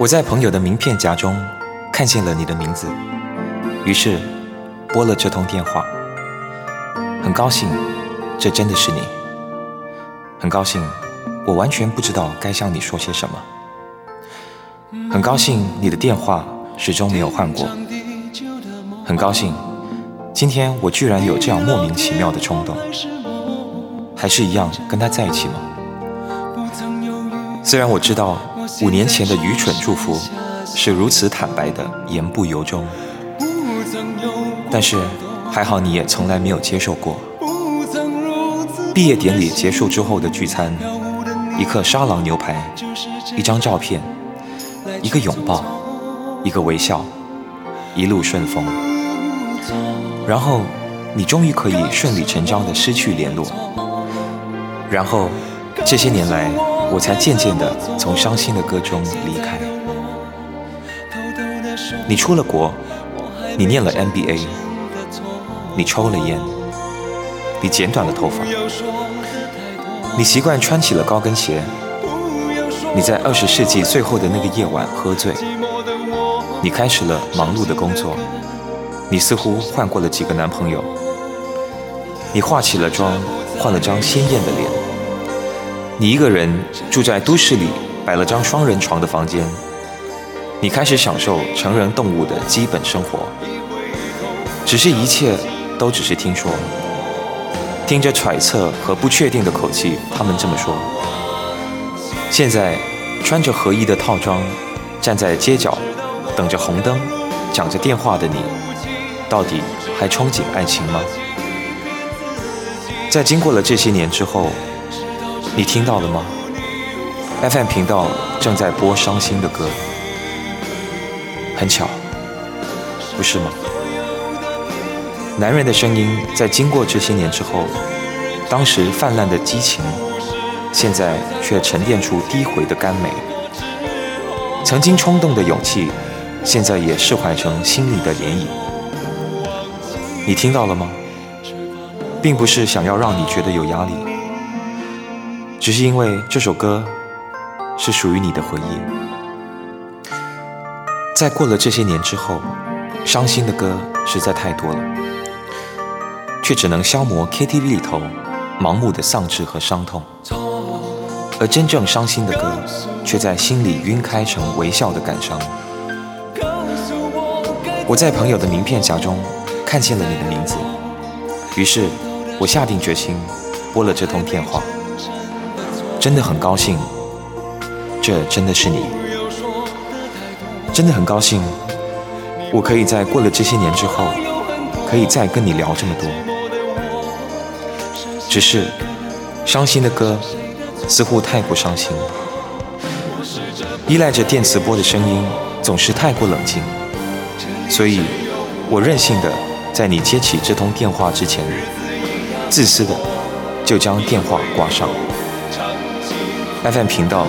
我在朋友的名片夹中看见了你的名字，于是拨了这通电话。很高兴，这真的是你。很高兴，我完全不知道该向你说些什么。很高兴你的电话始终没有换过。很高兴，今天我居然有这样莫名其妙的冲动。还是一样跟他在一起吗？虽然我知道五年前的愚蠢祝福是如此坦白的言不由衷，但是还好你也从来没有接受过。毕业典礼结束之后的聚餐，一克沙朗牛排，一张照片，一个拥抱，一个微笑，一路顺风。然后你终于可以顺理成章的失去联络。然后这些年来。我才渐渐地从伤心的歌中离开。你出了国，你念了 MBA，你抽了烟，你剪短了头发，你习惯穿起了高跟鞋，你在二十世纪最后的那个夜晚喝醉，你开始了忙碌的工作，你似乎换过了几个男朋友，你化起了妆，换了张鲜艳的脸。你一个人住在都市里摆了张双人床的房间，你开始享受成人动物的基本生活。只是一切都只是听说，听着揣测和不确定的口气，他们这么说。现在穿着合衣的套装，站在街角等着红灯，讲着电话的你，到底还憧憬爱情吗？在经过了这些年之后。你听到了吗？FM 频道正在播伤心的歌，很巧，不是吗？男人的声音在经过这些年之后，当时泛滥的激情，现在却沉淀出低回的甘美。曾经冲动的勇气，现在也释怀成心里的涟漪。你听到了吗？并不是想要让你觉得有压力。只是因为这首歌是属于你的回忆，在过了这些年之后，伤心的歌实在太多了，却只能消磨 KTV 里头盲目的丧志和伤痛，而真正伤心的歌，却在心里晕开成微笑的感伤。我在朋友的名片夹中看见了你的名字，于是我下定决心拨了这通电话。真的很高兴，这真的是你。真的很高兴，我可以在过了这些年之后，可以再跟你聊这么多。只是，伤心的歌似乎太过伤心，依赖着电磁波的声音总是太过冷静，所以我任性的在你接起这通电话之前，自私的就将电话挂上。FM 频道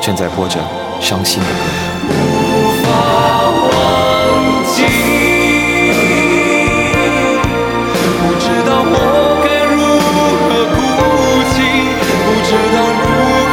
正在播着伤心的歌。无法忘记，不知道我该如何哭泣，不知道如。